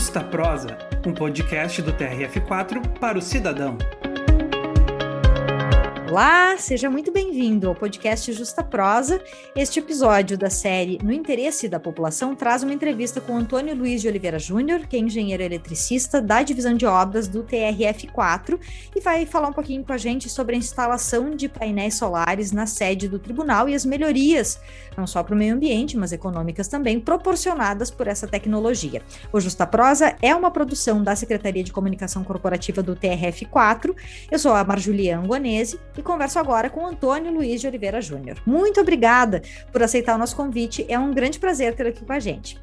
Justa Prosa, um podcast do TRF4 para o cidadão. Olá, seja muito bem-vindo ao podcast Justa Prosa. Este episódio da série No Interesse da População traz uma entrevista com Antônio Luiz de Oliveira Júnior, que é engenheiro eletricista da divisão de obras do TRF4 e vai falar um pouquinho com a gente sobre a instalação de painéis solares na sede do tribunal e as melhorias, não só para o meio ambiente, mas econômicas também, proporcionadas por essa tecnologia. O Justa Prosa é uma produção da Secretaria de Comunicação Corporativa do TRF4. Eu sou a Marjuliana Guanese e converso agora com Antônio Luiz de Oliveira Júnior. Muito obrigada por aceitar o nosso convite, é um grande prazer ter aqui com a gente.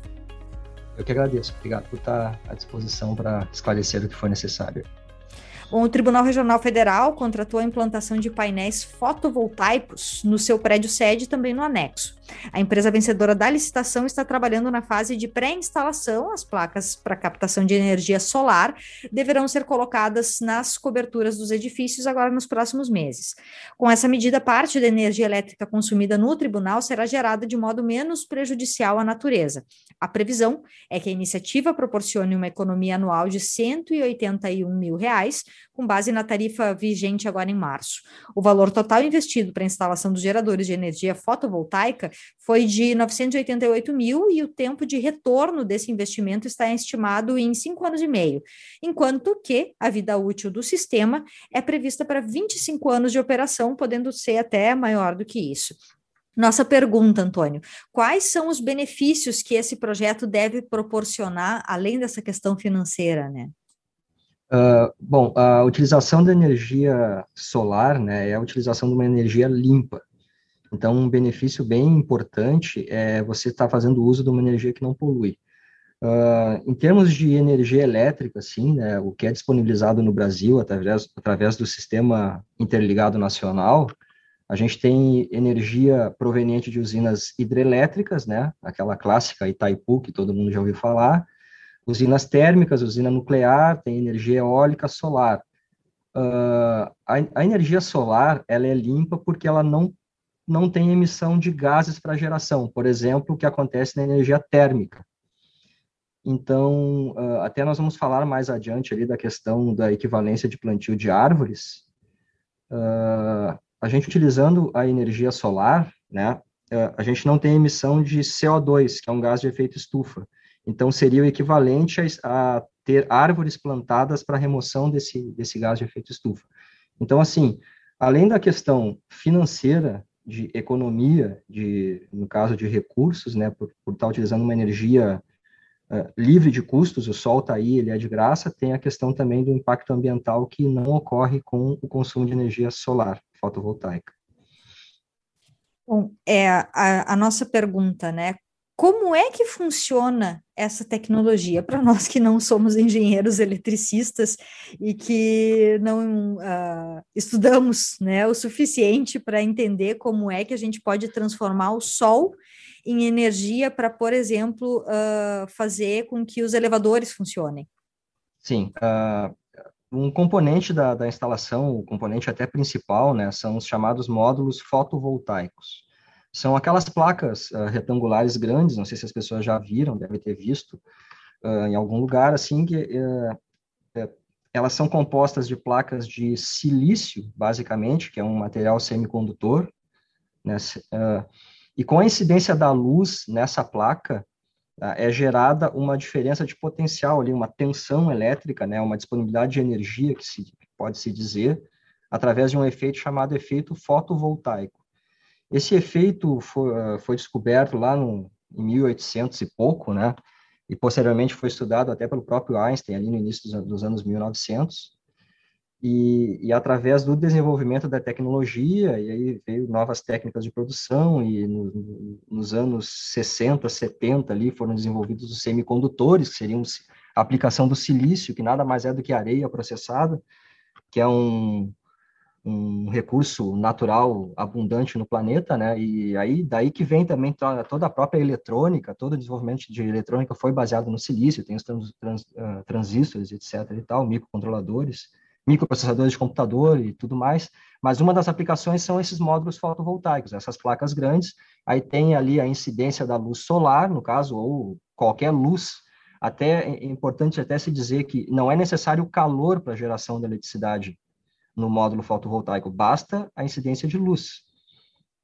Eu que agradeço, obrigado por estar à disposição para esclarecer o que for necessário. Bom, o Tribunal Regional Federal contratou a implantação de painéis fotovoltaicos no seu prédio sede e também no anexo. A empresa vencedora da licitação está trabalhando na fase de pré-instalação. As placas para captação de energia solar deverão ser colocadas nas coberturas dos edifícios agora nos próximos meses. Com essa medida, parte da energia elétrica consumida no tribunal será gerada de modo menos prejudicial à natureza. A previsão é que a iniciativa proporcione uma economia anual de 181 mil reais, com base na tarifa vigente agora em março. O valor total investido para a instalação dos geradores de energia fotovoltaica foi de 988 mil e o tempo de retorno desse investimento está estimado em cinco anos e meio, enquanto que a vida útil do sistema é prevista para 25 anos de operação, podendo ser até maior do que isso. Nossa pergunta, Antônio: quais são os benefícios que esse projeto deve proporcionar, além dessa questão financeira, né? Uh, bom, a utilização da energia solar, né, é a utilização de uma energia limpa. Então, um benefício bem importante é você estar tá fazendo uso de uma energia que não polui. Uh, em termos de energia elétrica, sim, né, o que é disponibilizado no Brasil através, através do Sistema Interligado Nacional, a gente tem energia proveniente de usinas hidrelétricas, né, aquela clássica Itaipu, que todo mundo já ouviu falar, usinas térmicas, usina nuclear, tem energia eólica, solar. Uh, a, a, energia solar, ela é limpa porque ela não não tem emissão de gases para geração, por exemplo, o que acontece na energia térmica. Então, uh, até nós vamos falar mais adiante ali da questão da equivalência de plantio de árvores. Uh, a gente utilizando a energia solar, né, a gente não tem emissão de CO2, que é um gás de efeito estufa. Então, seria o equivalente a, a ter árvores plantadas para remoção desse, desse gás de efeito estufa. Então, assim, além da questão financeira de economia, de, no caso de recursos, né, por, por estar utilizando uma energia uh, livre de custos, o sol está aí, ele é de graça, tem a questão também do impacto ambiental que não ocorre com o consumo de energia solar, fotovoltaica. Bom, é a, a nossa pergunta, né? Como é que funciona essa tecnologia para nós que não somos engenheiros eletricistas e que não uh, estudamos né, o suficiente para entender como é que a gente pode transformar o sol em energia para, por exemplo, uh, fazer com que os elevadores funcionem? Sim, uh, um componente da, da instalação, o componente até principal, né, são os chamados módulos fotovoltaicos. São aquelas placas uh, retangulares grandes, não sei se as pessoas já viram, devem ter visto uh, em algum lugar, assim, que uh, elas são compostas de placas de silício, basicamente, que é um material semicondutor, né, e com a incidência da luz nessa placa, é gerada uma diferença de potencial ali, uma tensão elétrica, né, uma disponibilidade de energia, que se pode se dizer, através de um efeito chamado efeito fotovoltaico. Esse efeito foi, ah, foi descoberto lá no, em 1800 e pouco, né? E posteriormente foi estudado até pelo próprio Einstein, ali no início dos, dos anos 1900. E, e, através do desenvolvimento da tecnologia, e aí veio novas técnicas de produção, e no, nos anos 60, 70 ali foram desenvolvidos os semicondutores, que seriam a aplicação do silício, que nada mais é do que areia processada, que é um, um recurso natural abundante no planeta, né? E aí daí que vem também toda a própria eletrônica, todo o desenvolvimento de eletrônica foi baseado no silício, tem os trans, trans, uh, transistores, etc. e tal, microcontroladores, microprocessadores de computador e tudo mais. Mas uma das aplicações são esses módulos fotovoltaicos, essas placas grandes. Aí tem ali a incidência da luz solar, no caso, ou qualquer luz Até é importante até se dizer que não é necessário calor para a geração da eletricidade no módulo fotovoltaico, basta a incidência de luz.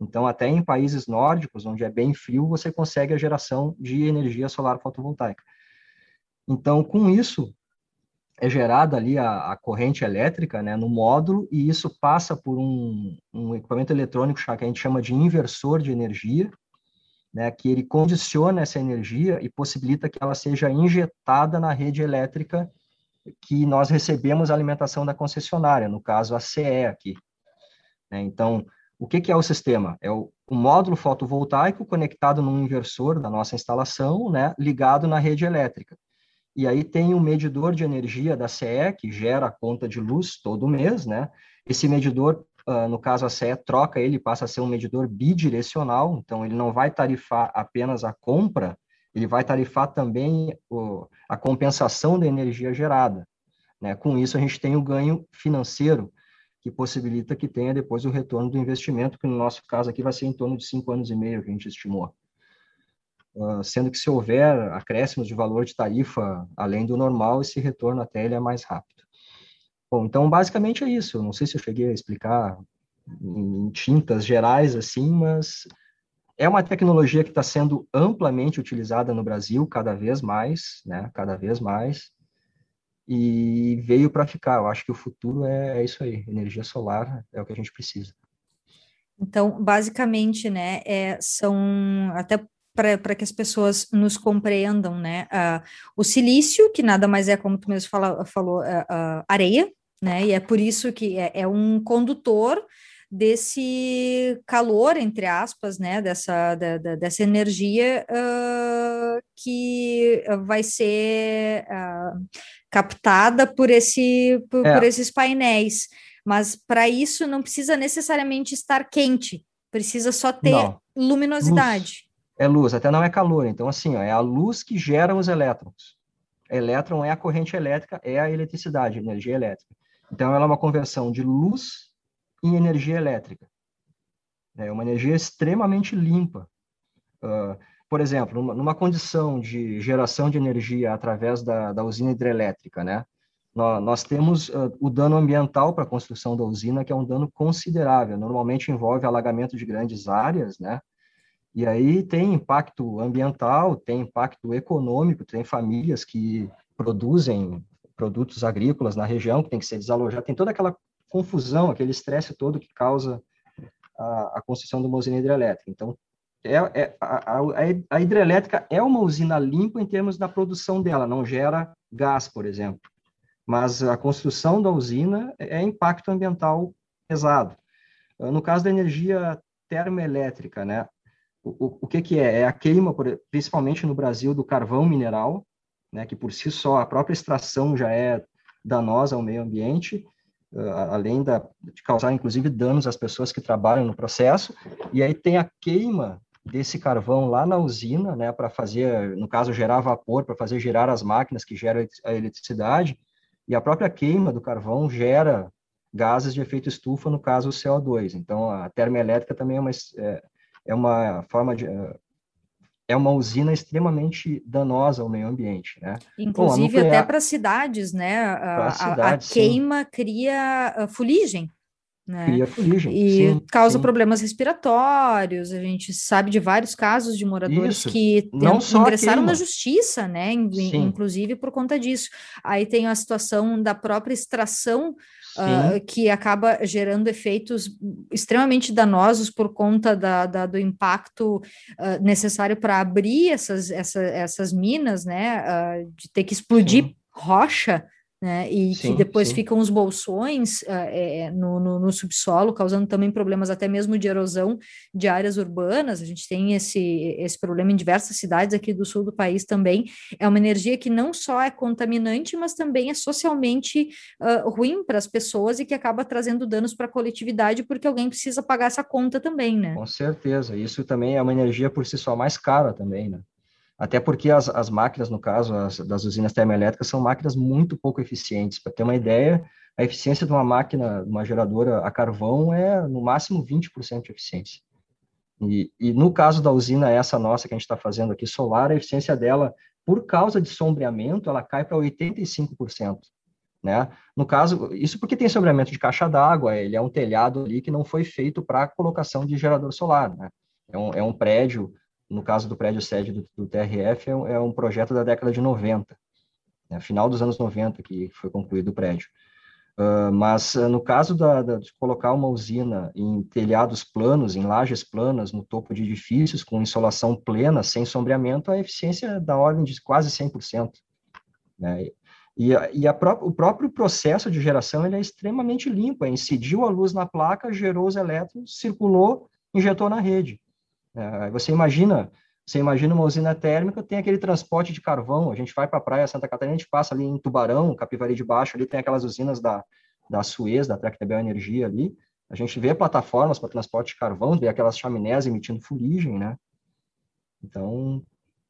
Então, até em países nórdicos, onde é bem frio, você consegue a geração de energia solar fotovoltaica. Então, com isso, é gerada ali a, a, corrente elétrica né, no módulo e isso passa por um, um, equipamento eletrônico que a gente chama de inversor de energia, né, que ele condiciona essa energia e possibilita que ela seja injetada na rede elétrica que nós recebemos a alimentação da concessionária, no caso a CE aqui. Né, então, o que, é o sistema? É o, módulo fotovoltaico conectado num inversor da nossa instalação, né, ligado na rede elétrica. E aí tem um medidor de energia da CE, que gera a conta de luz todo mês, né? Esse medidor, uh, no caso a CE, troca ele, passa a ser um medidor bidirecional, então ele não vai tarifar apenas a compra, ele vai tarifar também o, a compensação da energia gerada. Né? Com isso, a gente tem o ganho financeiro, que possibilita que tenha depois o retorno do investimento, que no nosso caso aqui vai ser em torno de cinco anos e meio que a gente estimou. Uh, sendo que se houver acréscimos de valor de tarifa além do normal, esse retorno até ele é mais rápido. Bom, então basicamente é isso. não sei se eu cheguei a explicar em, tintas gerais assim, mas é uma tecnologia que está sendo amplamente utilizada no Brasil cada vez mais, né? Cada vez mais e veio para ficar. Eu acho que o futuro é, é, isso aí. Energia solar é o que a gente precisa. Então, basicamente, né, é, são até para que as pessoas nos compreendam, né? Uh, o silício, que nada mais é, como tu mesmo fala, falou, uh, uh, areia, né? E é por isso que é, é, um condutor desse calor, entre aspas, né? Dessa, da, da, dessa energia que vai ser captada por, esse, por, é. por esses painéis. Mas para isso não precisa necessariamente estar quente, precisa só ter não. luminosidade. Luz é luz, até não é calor. Então, assim, ó, é a luz que gera os elétrons. Elétron é a corrente elétrica, é a eletricidade, energia elétrica. Então, ela é uma conversão de luz em energia elétrica. É uma energia extremamente limpa. Uh, por exemplo, numa, numa, condição de geração de energia através da, da usina hidrelétrica, né? Nós, nós temos uh, o dano ambiental para a construção da usina, que é um dano considerável. Normalmente envolve alagamento de grandes áreas, né? E aí tem impacto ambiental, tem impacto econômico, tem famílias que produzem produtos agrícolas na região que tem que ser desalojadas, tem toda aquela confusão, aquele estresse todo que causa a, a construção de uma usina hidrelétrica. Então, é, é a, a, a, hidrelétrica é uma usina limpa em termos da produção dela, não gera gás, por exemplo. Mas a construção da usina é, é impacto ambiental pesado. No caso da energia termoelétrica, né, o, o que, que é? É a queima, principalmente no Brasil, do carvão mineral, né, que por si só a própria extração já é danosa ao meio ambiente, além da, de causar, inclusive, danos às pessoas que trabalham no processo. E aí tem a queima desse carvão lá na usina, né, para fazer, no caso, gerar vapor, para fazer girar as máquinas que geram a eletricidade, e a própria queima do carvão gera gases de efeito estufa, no caso, o CO2. Então, a termoelétrica também é uma, é, é uma forma de é uma usina extremamente danosa ao meio ambiente, né? Inclusive Bom, nuclear... até para cidades, né? A, cidades, a, a queima cria ah, fuligem, né? Cria fuligem, e sim, causa sim. problemas respiratórios. A gente sabe de vários casos de moradores Isso. que tem, ingressaram na justiça, né? Inclusive por conta disso. Aí tem a situação da própria extração uh, que acaba gerando efeitos extremamente danosos por conta da, da do impacto uh, necessário para abrir essas, essa, essas minas, né? Uh, de ter que explodir Sim. rocha né? E sim, que depois sim. ficam os bolsões é, no, no, no, subsolo, causando também problemas até mesmo de erosão de áreas urbanas. A gente tem esse, esse problema em diversas cidades aqui do sul do país também. É uma energia que não só é contaminante, mas também é socialmente uh, ruim para as pessoas e que acaba trazendo danos para a coletividade, porque alguém precisa pagar essa conta também, né? Com certeza. Isso também é uma energia por si só mais cara também, né? Até porque as, as máquinas, no caso, as, das usinas termoelétricas, são máquinas muito pouco eficientes. Para ter uma ideia, a eficiência de uma máquina, uma geradora a carvão é no máximo 20% de eficiência. E, e, no caso da usina essa nossa que a gente está fazendo aqui, solar, a eficiência dela por causa de sombreamento, ela cai para 85%. Né? No caso, isso porque tem sombreamento de caixa d'água, ele é um telhado ali que não foi feito para colocação de gerador solar. Né? É, um, é um prédio, no caso do prédio sede do, do TRF, é um, é um, projeto da década de 90, né? final dos anos 90 que foi concluído o prédio. Uh, mas uh, no caso da, da, de colocar uma usina em telhados planos, em lajes planas, no topo de edifícios, com insolação plena, sem sombreamento, a eficiência é da ordem de quase 100%. Né? E, e a pró o próprio processo de geração ele é extremamente limpo, é, incidiu a luz na placa, gerou os elétrons, circulou, injetou na rede. É, você imagina você imagina uma usina térmica, tem aquele transporte de carvão, a gente vai para a praia Santa Catarina, a gente passa ali em Tubarão, Capivari de Baixo, ali tem aquelas usinas da, da Suez, da Tractebel Energia ali, a gente vê plataformas para transporte de carvão, vê aquelas chaminés emitindo fuligem, né? Então,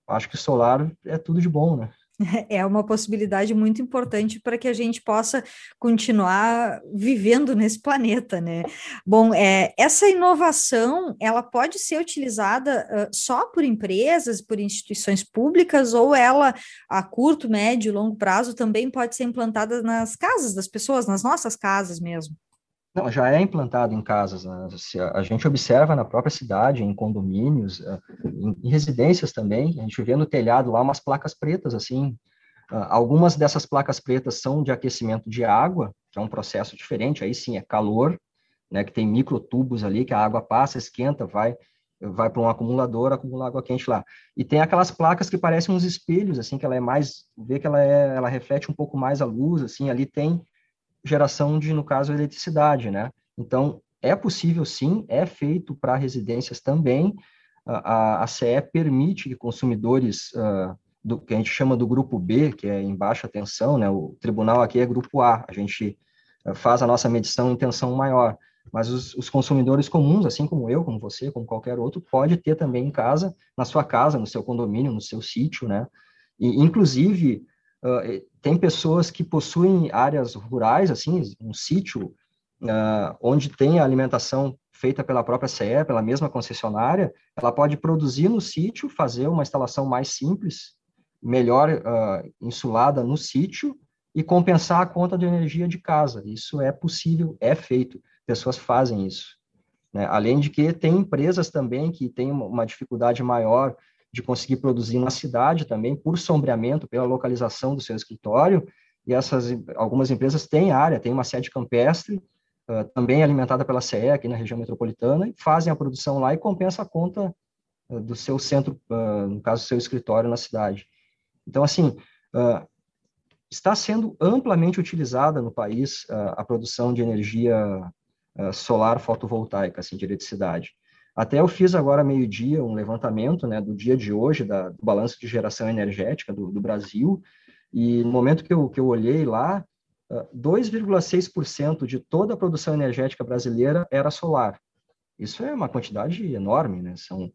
acho que solar é tudo de bom, né? é uma possibilidade muito importante para que a gente possa continuar vivendo nesse planeta, né? Bom, é, essa inovação ela pode ser utilizada uh, só por empresas, por instituições públicas, ou ela a curto, médio, longo prazo também pode ser implantada nas casas das pessoas, nas nossas casas mesmo. Não, já é implantado em casas. Né? A gente observa na própria cidade, em condomínios, eh, em residências também. A gente vê no telhado lá umas placas pretas, assim. Ah, algumas dessas placas pretas são de aquecimento de água, que é um processo diferente. Aí sim é calor, né? Que tem microtubos ali que a água passa, esquenta, vai vai para um acumulador, acumula água quente lá. E tem aquelas placas que parecem uns espelhos, assim, que ela é mais, vê que ela é, ela reflete um pouco mais a luz, assim, ali tem geração de, no caso, eletricidade, né? Então, é possível sim, é feito para residências também. A, a, CE permite que consumidores uh, do que a gente chama do grupo B, que é em baixa tensão, né? O tribunal aqui é grupo A, a gente faz a nossa medição em tensão maior. Mas os, os, consumidores comuns, assim como eu, como você, como qualquer outro, pode ter também em casa, na sua casa, no seu condomínio, no seu sítio, né? E, inclusive, uh, tem pessoas que possuem áreas rurais, assim, um sítio, uh, onde tem a alimentação feita pela própria CE, pela mesma concessionária, ela pode produzir no sítio, fazer uma instalação mais simples, melhor uh, insulada no sítio e compensar a conta de energia de casa. Isso é possível, é feito. Pessoas fazem isso. Né? Além de que tem empresas também que têm uma dificuldade maior de conseguir produzir na cidade também, por sombreamento, pela localização do seu escritório, e essas algumas empresas têm área, têm uma sede campestre, uh, também alimentada pela CE aqui na região metropolitana, e fazem a produção lá e compensa a conta uh, do seu centro, uh, no caso, do seu escritório na cidade. Então, assim, está sendo amplamente utilizada no país a produção de energia solar fotovoltaica, assim, de eletricidade. Até eu fiz agora, meio-dia, um levantamento né, do dia de hoje, da, do balanço de geração energética do, do Brasil, e no momento que eu, que eu olhei lá, 2,6% ah, de toda a produção energética brasileira era solar. Isso é uma quantidade enorme, né? São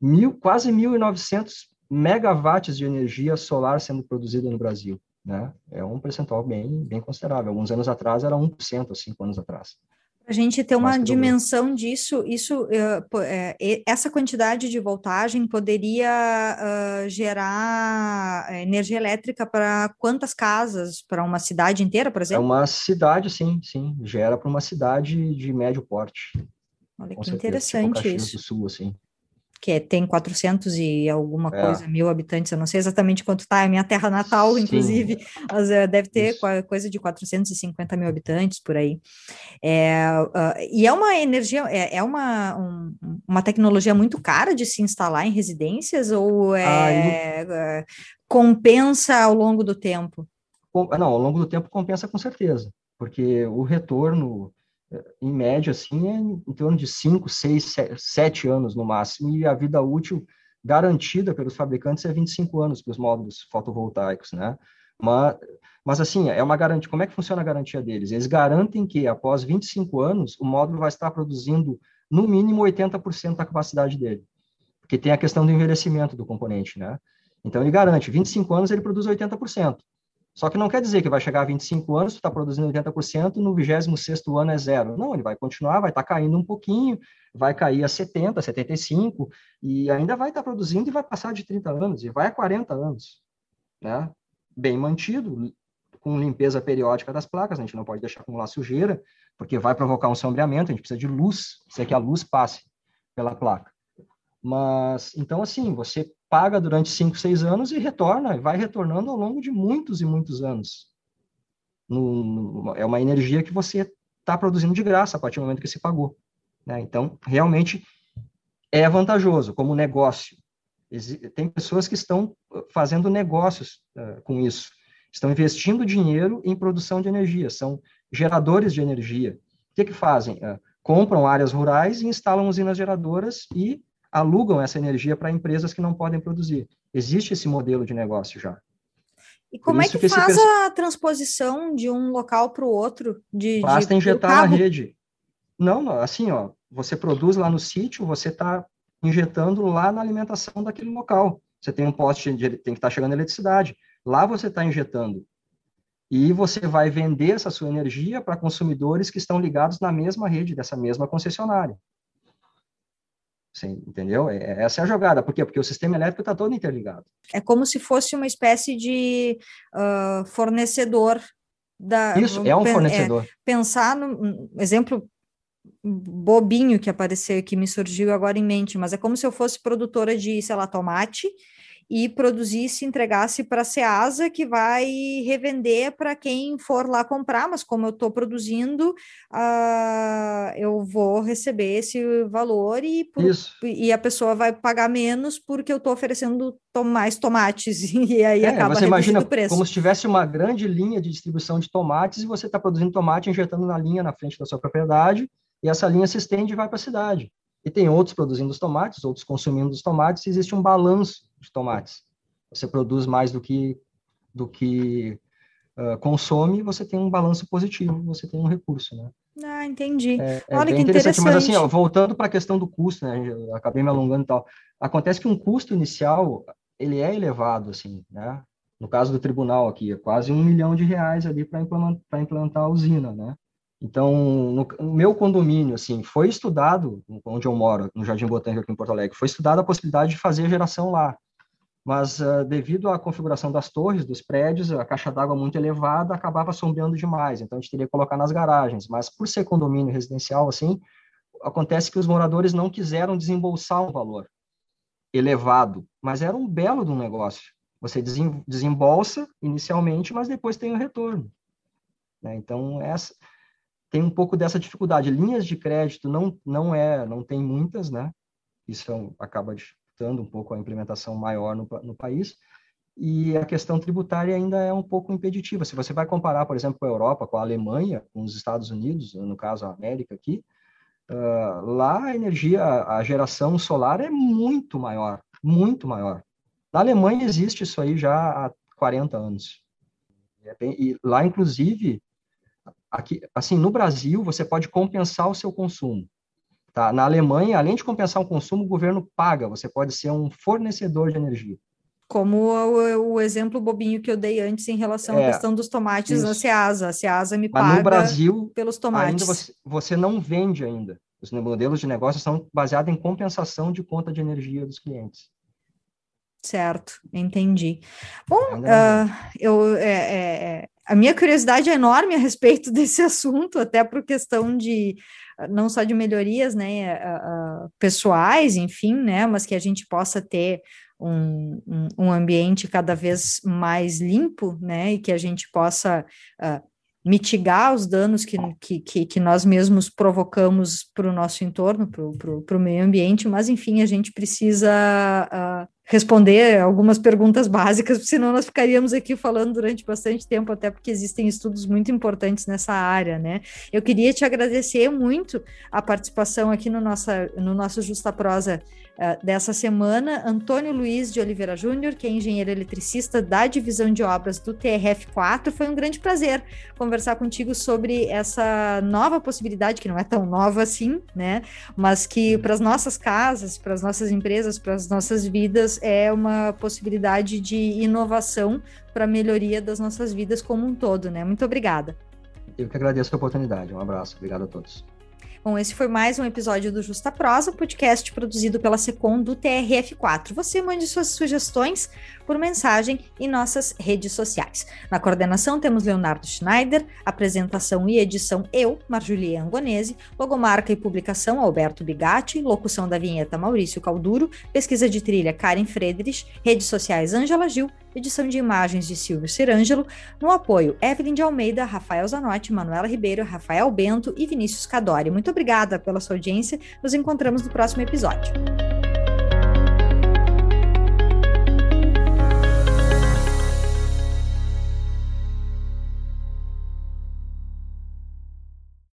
mil, quase 1.900 megawatts de energia solar sendo produzida no Brasil, né? É um percentual bem, bem considerável. Alguns anos atrás era 1%, há cinco anos atrás a gente ter uma dimensão disso, isso, uh, essa quantidade de voltagem poderia uh, gerar energia elétrica para quantas casas? Para uma cidade inteira, por é exemplo? É uma cidade, sim, sim. Gera para uma cidade de médio porte. Olha que certeza, interessante tipo isso. Do Sul, assim que é, tem 400 e alguma é. coisa, mil habitantes, eu não sei exatamente quanto está, é a minha terra natal, Sim. inclusive, mas uh, deve ter Isso. coisa de 450 mil habitantes por aí. É, uh, e é uma energia, é, é uma, um, uma tecnologia muito cara de se instalar em residências ou é, ah, compensa ao longo do tempo? Não, ao longo do tempo compensa com certeza, porque o retorno em média, assim, é em torno de 5, 6, 7 anos no máximo, e a vida útil garantida pelos fabricantes é 25 anos para os módulos fotovoltaicos, né? Mas, mas, assim, é uma garantia. Como é que funciona a garantia deles? Eles garantem que, após 25 anos, o módulo vai estar produzindo, no mínimo, 80% da capacidade dele. Porque tem a questão do envelhecimento do componente, né? Então, ele garante, 25 anos ele produz 80%. Só que não quer dizer que vai chegar a 25 anos, está produzindo 80%, no 26 ano é zero. Não, ele vai continuar, vai estar tá caindo um pouquinho, vai cair a 70, 75, e ainda vai estar tá produzindo e vai passar de 30 anos, e vai a 40 anos. Né? Bem mantido, com limpeza periódica das placas, a gente não pode deixar acumular sujeira, porque vai provocar um sombreamento, a gente precisa de luz, precisa que a luz passe pela placa. Mas, então, assim, você paga durante 5, 6 anos e retorna, vai retornando ao longo de muitos e muitos anos. No, no, é uma energia que você está produzindo de graça a partir do momento que se pagou. Né? Então, realmente é vantajoso como negócio. Tem pessoas que estão uh, fazendo negócios uh, com isso, estão investindo dinheiro em produção de energia, são geradores de energia. O que, que fazem? Uh, compram áreas rurais e instalam usinas geradoras e alugam essa energia para empresas que não podem produzir. Existe esse modelo de negócio já. E como é que, que faz a transposição de um local para o outro? De, Basta de, injetar na rede. Não, assim, ó, você produz lá no sítio, você está injetando lá na alimentação daquele local. Você tem um poste, de, tem que estar tá chegando eletricidade. Lá você está injetando. E você vai vender essa sua energia para consumidores que estão ligados na mesma rede dessa mesma concessionária. Você entendeu? É, é, essa é a jogada. Por quê? Porque o sistema elétrico está todo interligado. É como se fosse uma espécie de uh, fornecedor da. Isso, é um fornecedor. É, pensar no um exemplo bobinho que apareceu, que me surgiu agora em mente, mas é como se eu fosse produtora de, sei lá, tomate e produzisse, entregasse para a Ceasa, que vai revender para quem for lá comprar, mas como eu estou produzindo, uh, eu vou receber esse valor e, por, e a pessoa vai pagar menos porque eu estou oferecendo to mais tomates, e aí é, acaba você imagina o preço. como se tivesse uma grande linha de distribuição de tomates e você está produzindo tomate, injetando na linha na frente da sua propriedade, e essa linha se estende e vai para a cidade. E tem outros produzindo os tomates, outros consumindo os tomates, e existe um balanço de tomates. Você produz mais do que, do que uh, consome, você tem um balanço positivo, você tem um recurso, né? Ah, entendi. É, é Olha que interessante. interessante. Mas assim, ó, voltando para a questão do custo, né? Acabei me alongando e tal. Acontece que um custo inicial, ele é elevado, assim, né? No caso do tribunal aqui, é quase um milhão de reais ali para implementar, implantar a usina, né? Então, no, no, meu condomínio, assim, foi estudado, onde eu moro, no Jardim Botânico aqui em Porto Alegre, foi estudada a possibilidade de fazer geração lá. Mas, uh, devido à configuração das torres, dos prédios, a caixa d'água muito elevada acabava sombreando demais, então a gente teria que colocar nas garagens. Mas, por ser condomínio residencial, assim, acontece que os moradores não quiseram desembolsar um valor elevado, mas era um belo de um negócio. Você desembolsa inicialmente, mas depois tem o retorno. Né? Então, essa tem um pouco dessa dificuldade. Linhas de crédito não não é, não tem muitas, né? Isso é acaba dificultando um pouco a implementação maior no, no país. E a questão tributária ainda é um pouco impeditiva. Se você vai comparar, por exemplo, com a Europa, com a Alemanha, com os Estados Unidos, no caso a América aqui, uh, lá a energia, a geração solar é muito maior, muito maior. Na Alemanha existe isso aí já há 40 anos. E lá, inclusive, aqui, assim, no Brasil, você pode compensar o seu consumo. Tá? Na Alemanha, além de compensar o consumo, o governo paga, você pode ser um fornecedor de energia. Como o, o exemplo bobinho que eu dei antes em relação é, à questão dos tomates isso. na Ceasa. A Ceasa me Mas paga no Brasil, pelos tomates. Ainda você, você não vende ainda. Os modelos de negócio são baseados em compensação de conta de energia dos clientes. Certo, entendi. Bom, uh, eu, é, é, a minha curiosidade é enorme a respeito desse assunto, até por questão de não só de melhorias né, uh, uh, pessoais, enfim, né, mas que a gente possa ter um, um, um, ambiente cada vez mais limpo, né, e que a gente possa uh, mitigar os danos que, que, que, nós mesmos provocamos para o nosso entorno, para o meio ambiente, mas enfim, a gente precisa uh, responder algumas perguntas básicas, senão nós ficaríamos aqui falando durante bastante tempo, até porque existem estudos muito importantes nessa área, né? Eu queria te agradecer muito a participação aqui no, nossa, no nosso Justa Prosa uh, dessa semana, Antônio Luiz de Oliveira Júnior, que é engenheiro eletricista da divisão de obras do TRF4. Foi um grande prazer conversar contigo sobre essa nova possibilidade, que não é tão nova assim, né? Mas que para as nossas casas, para as nossas empresas, para as nossas vidas, é uma possibilidade de inovação para a melhoria das nossas vidas como um todo, né? Muito obrigada. Eu que agradeço a oportunidade. Um abraço. Obrigado a todos. Bom, esse foi mais um episódio do Justa Prosa, podcast produzido pela Secom do TRF4. Você mande suas sugestões por mensagem em nossas redes sociais. Na coordenação temos Leonardo Schneider, apresentação e edição eu, Marjulie Angonese, logomarca e publicação Alberto Bigatti, locução da vinheta Maurício Calduro, pesquisa de trilha Karen Friedrich, redes sociais Ângela Gil, edição de imagens de Silvio Cirângelo, no apoio Evelyn de Almeida, Rafael Zanotti, Manuela Ribeiro, Rafael Bento e Vinícius Cadori. Muito obrigada pela sua audiência, nos encontramos no próximo episódio.